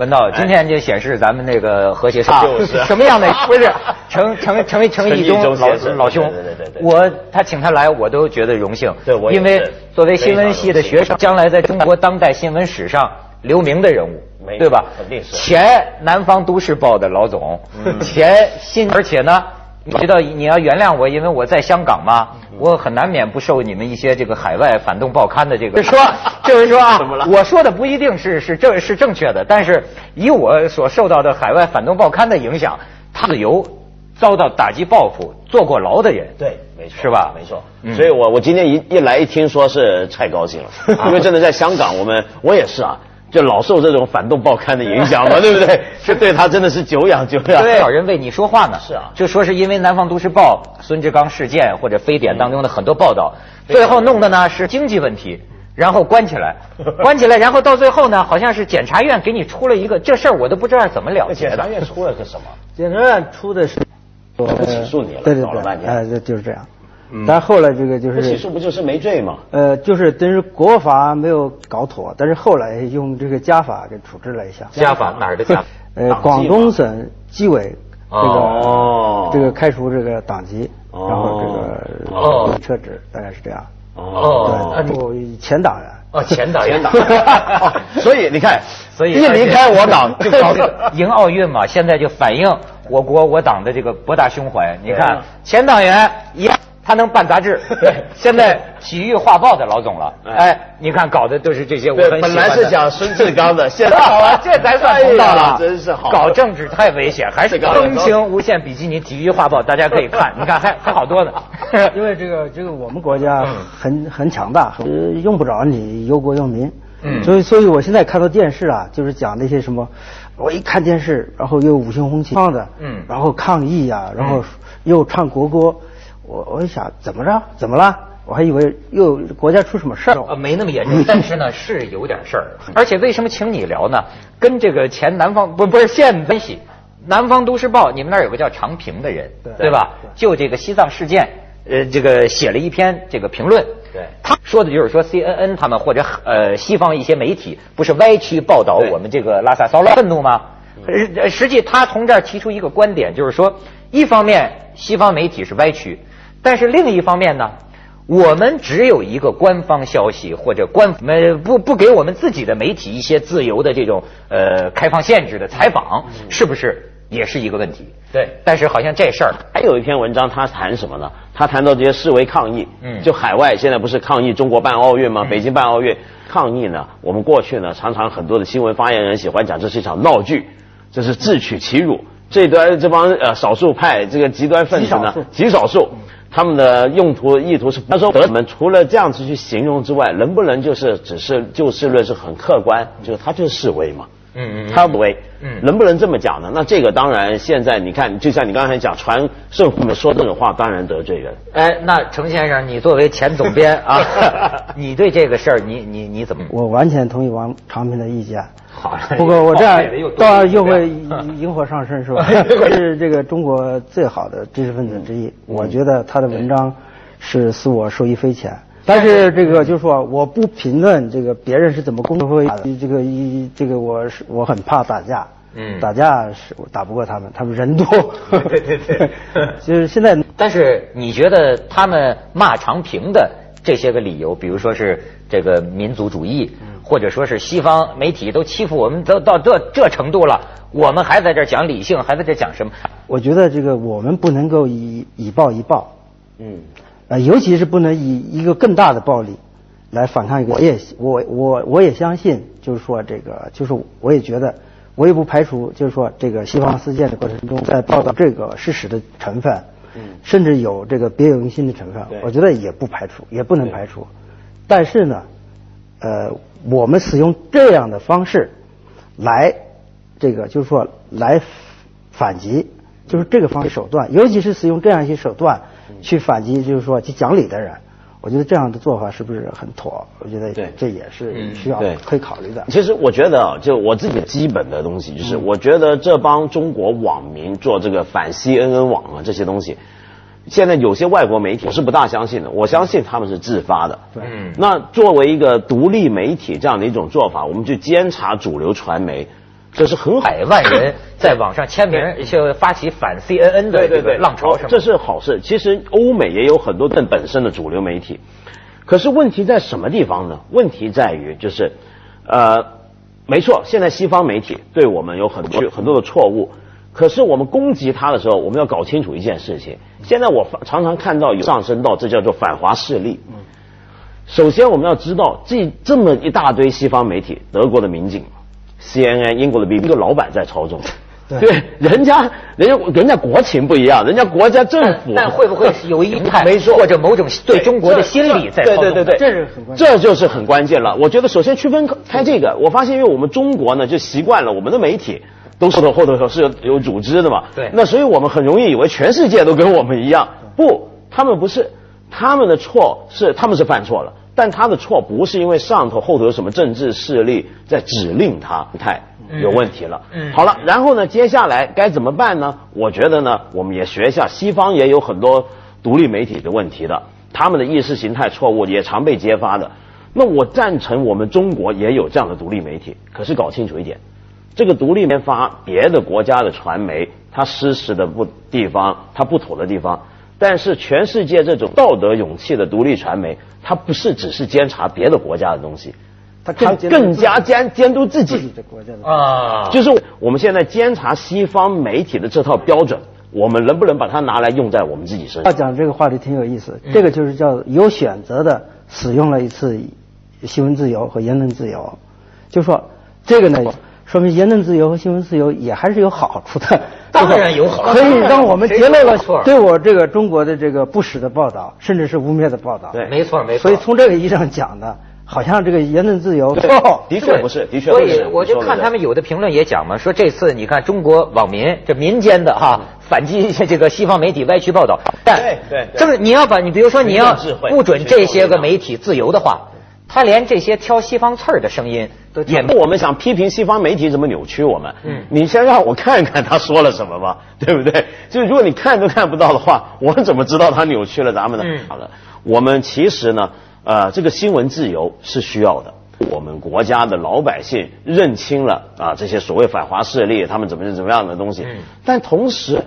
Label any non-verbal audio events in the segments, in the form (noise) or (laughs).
文道，今天就显示咱们那个和谐差就是。什么样的？不是程程程程义中程义中老老兄。对对对对，我他请他来，我都觉得荣幸。对我因为作为新闻系的学生，将来在中国当代新闻史上留名的人物，对吧？肯定是。前南方都市报的老总，前新，而且呢。你知道你要原谅我，因为我在香港嘛，我很难免不受你们一些这个海外反动报刊的这个。就是说，(laughs) 就是说啊怎么了，我说的不一定是是正是正确的，但是以我所受到的海外反动报刊的影响，他自由遭到打击报复、坐过牢的人，对，没错，是吧没错。嗯所以我我今天一一来一听说是太高兴了，(laughs) 因为真的在香港，我们我也是啊，就老受这种反动报刊的影响嘛，(laughs) 对不对？这对他真的是久仰久仰。多少人为你说话呢？是啊就说是因为《南方都市报》孙志刚事件或者非典当中的很多报道，最后弄的呢是经济问题。然后关起来，(laughs) 关起来，然后到最后呢，好像是检察院给你出了一个这事儿，我都不知道怎么了结的。检察院出了个什么？检察院出的是，不起诉你了对对对，搞了半天哎，这就是这样。但后来这个就不起是诉不就是没罪吗？呃，就是但是国法没有搞妥，但是后来用这个家法给处置了一下。家法哪儿的家法？(laughs) 呃，广东省纪委这个、哦这个开除这个党籍，哦然后这个哦撤职，大概是这样。哦对，(laughs) 前党员。哦，前党员党！哦所以你看，(laughs) 所以一离开我党就搞这个迎奥运嘛，现在就反映我国我党的这个博大胸怀。你看前党员一样，他能办杂志，对 (laughs) 现在体育画报的老总了，哎。哎，你看搞的都是这些我对很。本来是讲孙志刚的，(laughs) 现在好啊，这才算通道哎了，真是好。搞政治太危险，还是这个风情无限比基尼体育画报，大家可以 (laughs) 看，你看还还好多呢。因为这个这个我们国家嗯。很很强大，呃用不着你忧国忧民。嗯。所以所以我现在看到电视啊，就是讲那些什么，我一看电视，然后又五星红旗放的，嗯。然后抗议呀、然后又唱国歌，我我一想怎么着？怎么了？我还以为又国家出什么事儿。呃，没那么严重，但是呢是有点事儿。(laughs) 而且为什么请你聊呢？跟这个前南方不不是现关系。南方都市报，你们那儿有个叫常平的人，对吧？就这个西藏事件，呃，这个写了一篇这个评论。对他说的就是说 CNN 他们或者呃西方一些媒体不是歪曲报道我们这个拉萨骚乱愤怒吗？呃实际他从这儿提出一个观点，就是说，一方面西方媒体是歪曲，但是另一方面呢，我们只有一个官方消息或者官呃不不给我们自己的媒体一些自由的这种呃开放限制的采访，是不是也是一个问题？对但是好像这事儿还有一篇文章，他谈什么呢？他谈到这些示威抗议，嗯就海外现在不是抗议中国办奥运吗？北京办奥运抗议呢？我们过去呢，常常很多的新闻发言人喜欢讲这是一场闹剧，这是自取其辱。这端这帮呃少数派这个极端分子呢，极少数，他们的用途意图是，他说我们除了这样子去形容之外，能不能就是只是就事论事很客观，就是他就是示威嘛。嗯嗯他不为，嗯能不能这么讲呢？那这个当然，现在你看，就像你刚才讲，传圣父们说这种话，当然得罪人。哎，那程先生，你作为前总编啊，(laughs) 你对这个事儿，你你你怎么？我完全同意王长平的意见。好不过我这样又多当然又会嗯引火上身是吧？(laughs) 是这个中国最好的知识分子之一，我觉得他的文章是使我受益匪浅。但是这个就是说，我不评论这个别人是怎么工作会的，这个一这个我是我很怕打架，嗯。打架是我打不过他们，他们人多。对对对。(laughs) 就是现在 (laughs) 但是你觉得他们骂长平的这些个理由，比如说是这个民族主义，或者说是西方媒体都欺负我们都到这这程度了，我们还在这讲理性，还在这讲什么？我觉得这个我们不能够以以暴易暴，嗯，呃，尤其是不能以一个更大的暴力来反抗一个。我也我我我也相信，就是说这个，就是我也觉得，我也不排除，就是说这个西方事件的过程中，在报道这个事实的成分，嗯甚至有这个别有用心的成分，我觉得也不排除，也不能排除。但是呢，呃，我们使用这样的方式来，这个就是说来反击，就是这个方式手段，尤其是使用这样一些手段去反击，就是说去讲理的人，我觉得这样的做法是不是很妥？我觉得对这也是嗯需要对可以考虑的。其实我觉得啊，就我自己基本的东西，就是我觉得这帮中国网民做这个反 CNN 网啊这些东西，现在有些外国媒体我是不大相信的，我相信他们是自发的。对嗯那作为一个独立媒体这样的一种做法，我们去监察主流传媒，这是很好。百万人 (laughs) 在网上签名，就发起反 CNN 的这个浪潮，是吗？这是好事。其实欧美也有很多本本身的主流媒体，可是问题在什么地方呢？问题在于就是，呃，没错，现在西方媒体对我们有很多很多的错误。可是我们攻击他的时候，我们要搞清楚一件事情。现在我常常看到有上升到这叫做反华势力。首先我们要知道，这这么一大堆西方媒体，德国的民警、CNN、英国的 BBC，老板在操纵。对，人家人家人家国情不一样，人家国家政府。但会不会 (laughs) 有一派没错，或者某种对中国的心理在操纵？对对对对，这是很关键。这就是很关键了。我觉得首先区分开这个，我发现因为我们中国呢就习惯了我们的媒体。都是的，后头是有有组织的嘛？对。那所以我们很容易以为全世界都跟我们一样，不，他们不是，他们的错是他们是犯错了，但他的错不是因为上头后头有什么政治势力在指令他，太有问题了。嗯。好了，然后呢，接下来该怎么办呢？我觉得呢，我们也学一下西方也有很多独立媒体的问题的，他们的意识形态错误也常被揭发的。那我赞成我们中国也有这样的独立媒体，可是搞清楚一点。这个独立研发别的国家的传媒，它失实的不地方，它不妥的地方，但是全世界这种道德勇气的独立传媒，它不是只是监察别的国家的东西，它它更加监监督自己。的国家的啊，就是我们现在监察西方媒体的这套标准，我们能不能把它拿来用在我们自己身上？要讲这个话题挺有意思，这个就是叫有选择的使用了一次新闻自由和言论自由，就说这个呢。说明言论自由和新闻自由也还是有好处的，(laughs) 当然有好处，(laughs) 可以让我们揭露了对我这个中国的这个不实的报道，甚至是污蔑的报道。对，没错没错。所以从这个意义上讲呢，好像这个言论自由，的确不是，的确不是所以我就看他们有的评论也讲嘛，说这次你看中国网民这民间的哈反击这个西方媒体歪曲报道，但对对，这个你要把你比如说你要不准这些个媒体自由的话。他连这些挑西方刺儿的声音都也不，我们想批评西方媒体怎么扭曲我们。嗯，你先让我看看他说了什么吧，(laughs) 对不对？就是如果你看都看不到的话，(laughs) 我们怎么知道他扭曲了咱们呢？嗯，好了，我们其实呢，呃，这个新闻自由是需要的。我们国家的老百姓认清了啊，这些所谓反华势力他们怎么怎么样的东西。嗯，但同时，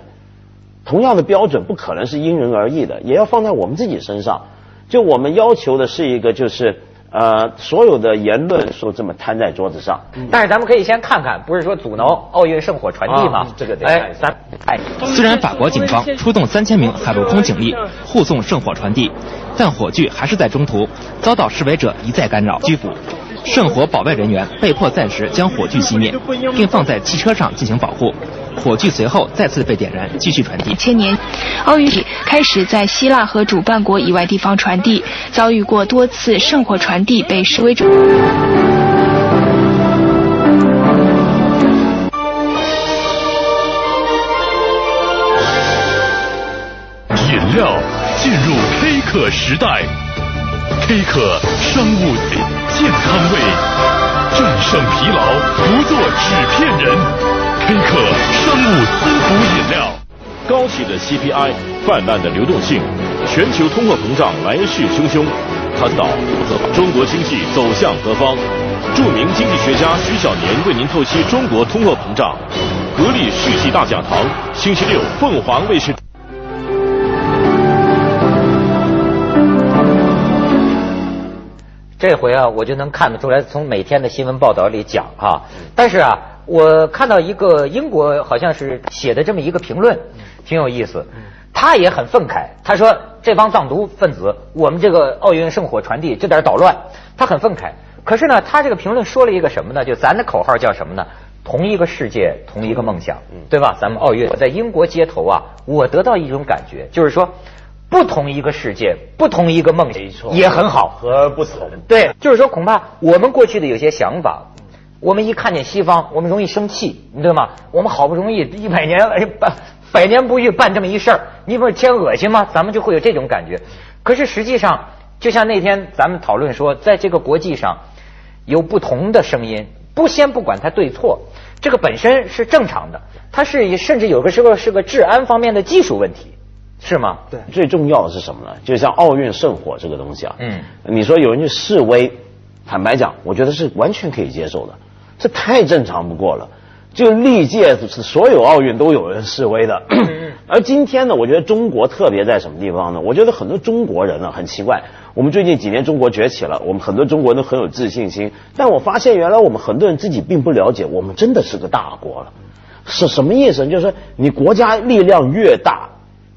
同样的标准不可能是因人而异的，也要放在我们自己身上。就我们要求的是一个就是。呃，所有的言论说这么摊在桌子上，但是咱们可以先看看，不是说阻挠奥运圣火传递吗？这个得哎，咱哎，虽然法国警方出动三千名海陆空警力护送圣火传递，但火炬还是在中途遭到示威者一再干扰拘捕，圣火保卫人员被迫暂时将火炬熄灭，并放在汽车上进行保护。火炬随后再次被点燃，继续传递。千年，奥运开始在希腊和主办国以外地方传递，遭遇过多次圣火传递被示威者。饮料进入 K 可时代，K 可商务健康味，战胜疲劳，不做纸片人。K 可商务滋补饮料，高企的 CPI，泛滥的流动性，全球通货膨胀来势汹汹。谈到中国经济走向何方？著名经济学家徐小年为您透析中国通货膨胀。格力世纪大讲堂，星期六凤凰卫视。这回啊，我就能看得出来，从每天的新闻报道里讲哈。但是啊，我看到一个英国好像是写的这么一个评论，挺有意思。他也很愤慨，他说这帮藏独分子，我们这个奥运圣火传递这点捣乱，他很愤慨。可是呢，他这个评论说了一个什么呢？就咱的口号叫什么呢？同一个世界，同一个梦想，对吧？咱们奥运，我在英国街头啊，我得到一种感觉，就是说。不同一个世界，不同一个梦想，也很好，和不同。对，就是说，恐怕我们过去的有些想法，我们一看见西方，我们容易生气，你知道吗？我们好不容易一百年哎百 (laughs) 百年不遇办这么一事儿，你不是添恶心吗？咱们就会有这种感觉。可是实际上，就像那天咱们讨论说，在这个国际上有不同的声音，不先不管它对错，这个本身是正常的，它是甚至有的时候是个治安方面的技术问题。是吗？对，最重要的是什么呢？就像奥运圣火这个东西啊，嗯，你说有人去示威，坦白讲，我觉得是完全可以接受的，这太正常不过了。就历届所有奥运都有人示威的。(clears throat) 而今天呢，我觉得中国特别在什么地方呢？我觉得很多中国人呢很奇怪。我们最近几年中国崛起了，我们很多中国人都很有自信心。但我发现原来我们很多人自己并不了解，我们真的是个大国了。是什么意思？就是说你国家力量越大，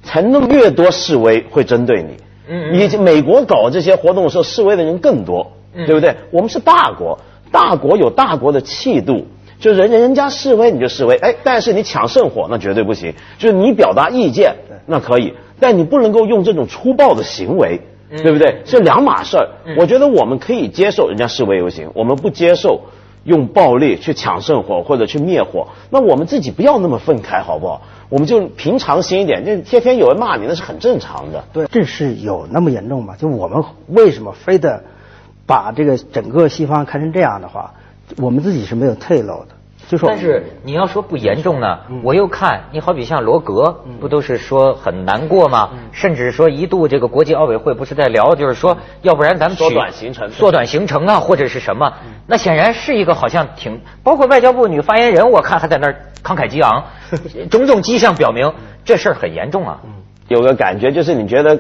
才能越多示威会针对你。嗯，你美国搞这些活动的时候，示威的人更多，对不对？我们是大国，大国有大国的气度，就是人人家示威你就示威，哎，但是你抢圣火那绝对不行。就是你表达意见那可以，但你不能够用这种粗暴的行为，对不对？是两码事儿。我觉得我们可以接受人家示威游行，我们不接受用暴力去抢圣火或者去灭火。那我们自己不要那么愤慨，好不好？我们就平常心一点，就天天有人骂你，那是很正常的。对，这是有那么严重吗？就我们为什么非得把这个整个西方看成这样的话，我们自己是没有退路的。就说，但是你要说不严重呢，我又看你好比像罗格，不都是说很难过吗？甚至说一度这个国际奥委会不是在聊，就是说要不然咱们缩短行程，缩短行程啊，或者是什么？那显然是一个好像挺，包括外交部女发言人，我看还在那儿慷慨激昂，(laughs) 种种迹象表明这事儿很严重啊。有个感觉就是你觉得。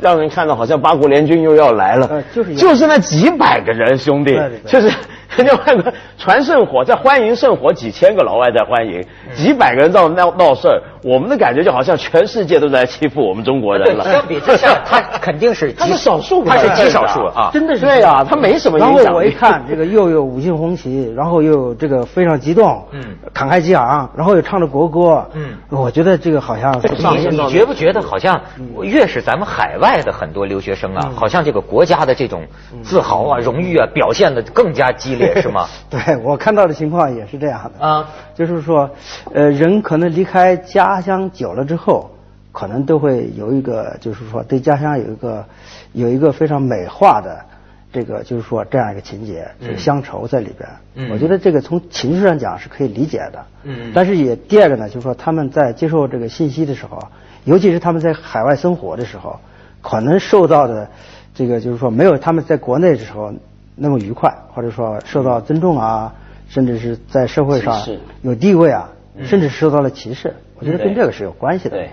让人看到好像八国联军又要来了，就是就是那几百个人兄弟，就是 (laughs) 人家外国传圣火在欢迎圣火，几千个老外在欢迎，几百个人在闹闹事儿，我们的感觉就好像全世界都在欺负我们中国人了。相比之下，他肯定是 (laughs) 他是少数，他是极少数啊，真的是。对啊，他没什么影响。然后我一看这个又有五星红旗，然后又有这个非常激动，嗯，慷慨激昂，然后又唱着国歌，嗯，我觉得这个好像你你觉不觉得好像越是咱们海外的很多留学生啊，好像这个国家的这种自豪啊、荣誉啊表现的更加激烈，是吗？(laughs) 对我看到的情况也是这样的。啊，就是说，呃，人可能离开家乡久了之后，可能都会有一个，就是说对家乡有一个有一个非常美化的这个，就是说这样一个情节，是乡愁在里边。嗯，我觉得这个从情绪上讲是可以理解的。嗯，但是也第二个呢，就是说他们在接受这个信息的时候，尤其是他们在海外生活的时候。可能受到的这个就是说没有他们在国内的时候那么愉快，或者说受到尊重啊，甚至是在社会上有地位啊，甚至受到了歧视。我觉得跟这个是有关系的。对，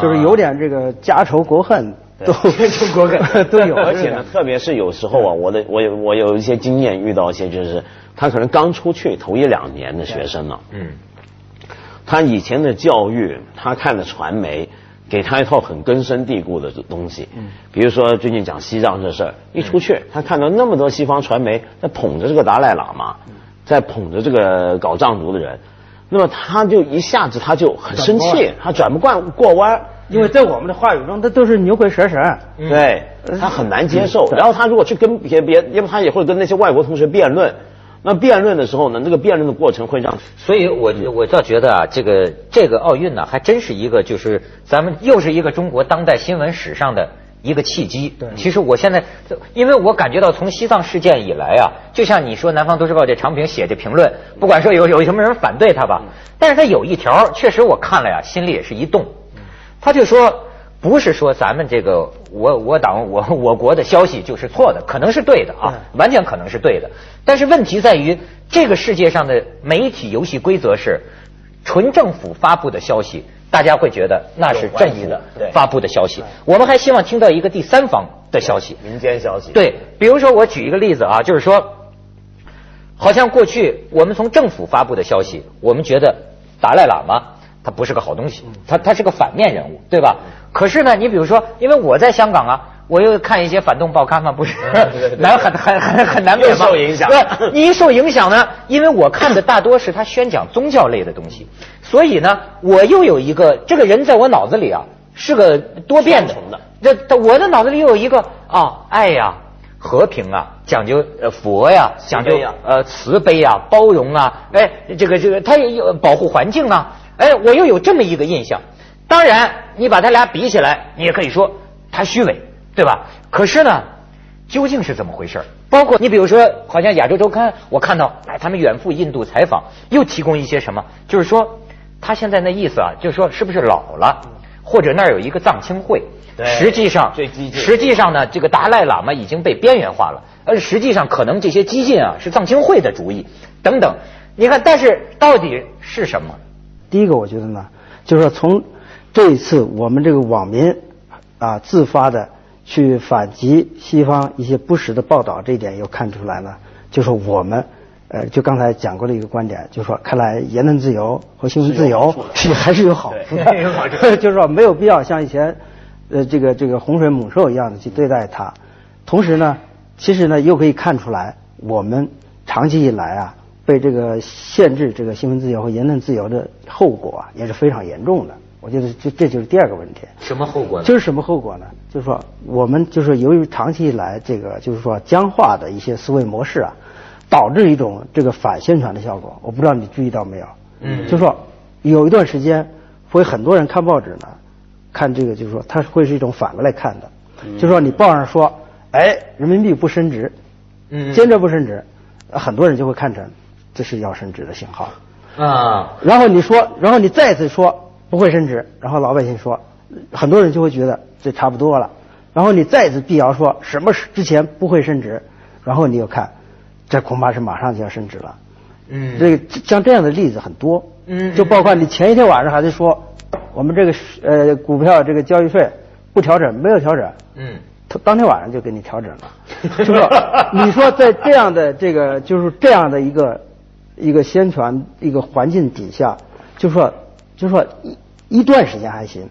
就是有点这个家仇国恨都国恨 (laughs) 都有。(laughs) 而且呢，特别是有时候啊，我的我有我有一些经验，遇到一些就是他可能刚出去头一两年的学生呢，嗯，他以前的教育，他看的传媒。给他一套很根深蒂固的东西，嗯，比如说最近讲西藏这事儿，一出去，他看到那么多西方传媒在捧着这个达赖喇嘛，在捧着这个搞藏族的人，那么他就一下子他就很生气，他转不惯过弯，因为在我们的话语中，他都是牛鬼蛇神，对他很难接受。然后他如果去跟别别，因为他也会跟那些外国同学辩论。那辩论的时候呢，那个辩论的过程会让，所以我我倒觉得啊，这个这个奥运呢，还真是一个就是咱们又是一个中国当代新闻史上的一个契机。对，其实我现在，因为我感觉到从西藏事件以来啊，就像你说《南方都市报》这长平写这评论，不管说有有什么人反对他吧，但是他有一条确实我看了呀，心里也是一动，他就说。不是说咱们这个我我党我我国的消息就是错的，可能是对的啊，完全可能是对的。但是问题在于，这个世界上的媒体游戏规则是，纯政府发布的消息，大家会觉得那是正义的发布的消息。我们还希望听到一个第三方的消息，民间消息。对，比如说我举一个例子啊，就是说，好像过去我们从政府发布的消息，我们觉得达赖喇嘛。他不是个好东西，他他是个反面人物，对吧？可是呢，你比如说，因为我在香港啊，我又看一些反动报刊嘛，不是 (laughs) 难很很很很难免受影响。对，你一受影响呢，因为我看的大多是他宣讲宗教类的东西，所以呢，我又有一个这个人在我脑子里啊是个多变的。这我的脑子里又有一个啊，爱呀，和平啊，讲究呃佛呀，讲究呃慈悲啊，包容啊，哎，这个这个他也有保护环境啊。哎，我又有这么一个印象。当然，你把他俩比起来，你也可以说他虚伪，对吧？可是呢，究竟是怎么回事？包括你比如说，好像《亚洲周刊》，我看到哎，他们远赴印度采访，又提供一些什么？就是说，他现在那意思啊，就是说是不是老了，或者那儿有一个藏青会？实际上，实际上呢，这个达赖喇嘛已经被边缘化了，而实际上可能这些激进啊是藏青会的主意等等。你看，但是到底是什么？第一个，我觉得呢，就是说从这一次我们这个网民啊自发的去反击西方一些不实的报道，这一点又看出来了，就是我们呃，就刚才讲过的一个观点，就是说，看来言论自由和新闻自由是还是有好处的，(laughs) (laughs) 就是说没有必要像以前呃这个这个洪水猛兽一样的去对待它。同时呢，其实呢又可以看出来，我们长期以来啊。被这个限制这个新闻自由和言论自由的后果啊，也是非常严重的。我觉得这这就是第二个问题。什么后果呢？就是什么后果呢？就是说，我们就是由于长期以来这个就是说僵化的一些思维模式啊，导致一种这个反宣传的效果。我不知道你注意到没有？嗯。就说有一段时间，会很多人看报纸呢，看这个就是说，它会是一种反过来看的。嗯。就说你报上说，哎，人民币不升值，嗯，坚决不升值，很多人就会看成。这是要升值的信号，啊，然后你说，然后你再次说不会升值，然后老百姓说，很多人就会觉得这差不多了，然后你再次辟谣说什么之前不会升值，然后你又看，这恐怕是马上就要升值了，嗯，这个像这样的例子很多，嗯，就包括你前一天晚上还在说，我们这个呃股票这个交易费不调整，没有调整，嗯。当天晚上就给你调整了，是不是？(laughs) 你说在这样的这个就是这样的一个一个宣传一个环境底下，就说就说一一段时间还行，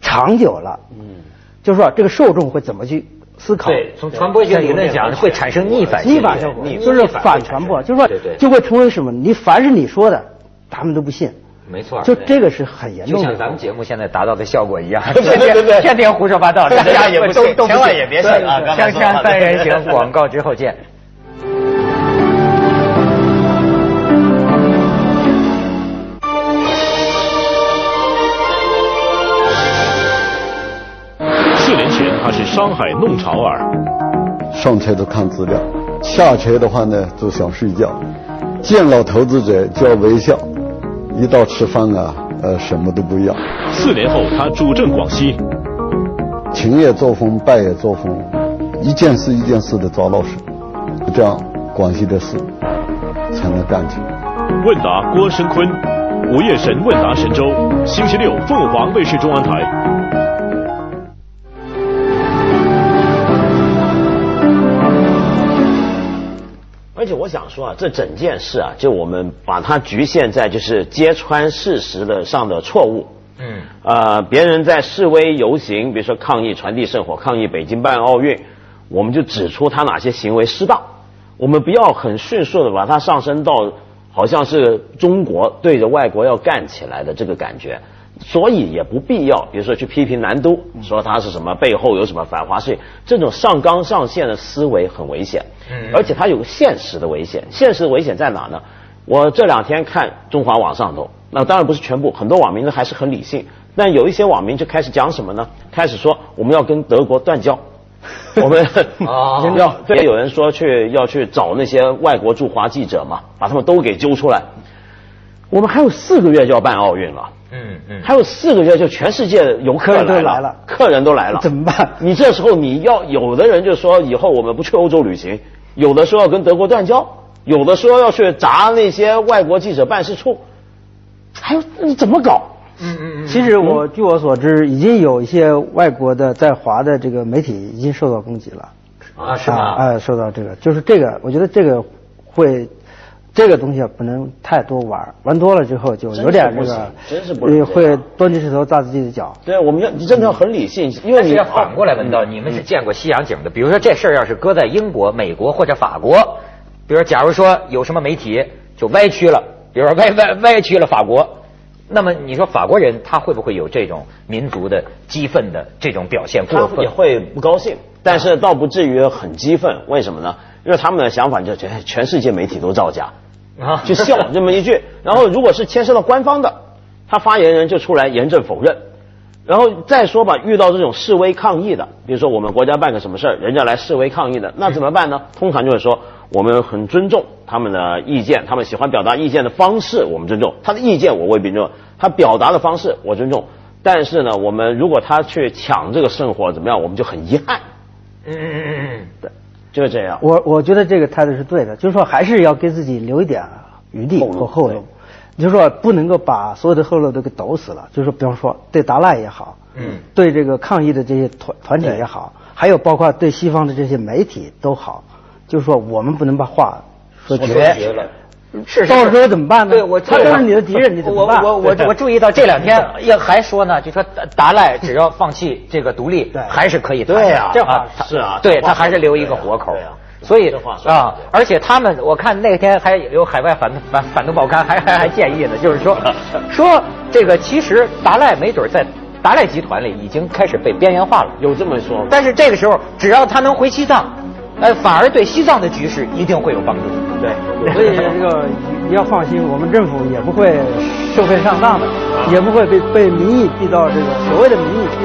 长久了，嗯，就是说这个受众会怎么去思考？对，从传播学理论讲，会产生逆反逆反效果，就是反传播，就是说就会成为什么？你凡是你说的，他们都不信。没错，就这个是很严重的，就像咱们节目现在达到的效果一样，(laughs) 天天天天胡说八道，大家也不信，千万也别信啊！锵锵三人行，(laughs) 广告之后见。商海弄潮儿，上车就看资料，下车的话呢就想睡觉，见了投资者就要微笑。一到吃饭啊，呃，什么都不要。四年后，他主政广西，勤也作风，败也作风，一件事一件事的抓老实，这样广西的事才能干起来。问答郭声琨，午夜神问答神州，星期六凤凰卫视中央台。而且我想说啊，这整件事啊，就我们把它局限在就是揭穿事实的上的错误。嗯。呃，别人在示威游行，比如说抗议传递圣火、抗议北京办奥运，我们就指出他哪些行为失当。我们不要很迅速的把它上升到好像是中国对着外国要干起来的这个感觉。所以也不必要，比如说去批评南都，说他是什么背后有什么反华势力，这种上纲上线的思维很危险，而且它有个现实的危险。现实的危险在哪呢？我这两天看中华网上头，那当然不是全部，很多网民呢还是很理性，但有一些网民就开始讲什么呢？开始说我们要跟德国断交，(laughs) 我们 (laughs) 要也有人说去要去找那些外国驻华记者嘛，把他们都给揪出来。我们还有四个月就要办奥运了。嗯嗯，还有四个月就全世界游客来了，客人都来了，怎么办？你这时候你要有的人就说以后我们不去欧洲旅行，有的说要跟德国断交，有的说要去砸那些外国记者办事处，还有你怎么搞？嗯嗯嗯。其实我据我所知，已经有一些外国的在华的这个媒体已经受到攻击了。啊，是吗？哎，受到这个，就是这个，我觉得这个会。这个东西不能太多玩，玩多了之后就有点这个，真是不会端起石头砸自己的脚。对，我们要你真的要很理性，因为你要反过来问到，你们是见过西洋景的，比如说这事儿要是搁在英国、美国或者法国，比如说假如说有什么媒体就歪曲了，比如说歪歪歪曲了法国，那么你说法国人他会不会有这种民族的激愤的这种表现？过分也会不高兴，但是倒不至于很激愤。为什么呢？因为他们的想法就觉得全世界媒体都造假。啊，就笑这么一句，(laughs) 然后如果是牵涉到官方的，他发言人就出来严正否认，然后再说吧，遇到这种示威抗议的，比如说我们国家办个什么事儿，人家来示威抗议的，那怎么办呢？通常就会说，我们很尊重他们的意见，他们喜欢表达意见的方式，我们尊重他的意见，我未必尊重他表达的方式，我尊重。但是呢，我们如果他去抢这个圣火怎么样，我们就很遗憾。嗯嗯嗯嗯，对。就是这样，我我觉得这个态度是对的，就是说还是要给自己留一点余地和后路，就是说不能够把所有的后路都给堵死了。就是说，比方说对达赖也好，嗯。对这个抗议的这些团团体也好，还有包括对西方的这些媒体都好，就是说我们不能把话说说绝绝了。是是到时候怎么办呢？对我，他都是你的敌人，你怎么办？我我我我注意到这两天也还说呢，就说达赖只要放弃这个独立，对还是可以谈的。对啊这话他是啊对他还是留一个活口对啊。所以啊，而且他们我看那天还有海外反反反动报刊还还还建议呢，就是说 (laughs) 说这个其实达赖没准在达赖集团里已经开始被边缘化了。有这么说吗？但是这个时候，只要他能回西藏，呃，反而对西藏的局势一定会有帮助。对，所以这个你要放心，我们政府也不会受骗上当的，也不会被被民意逼到这个所谓的民意。逼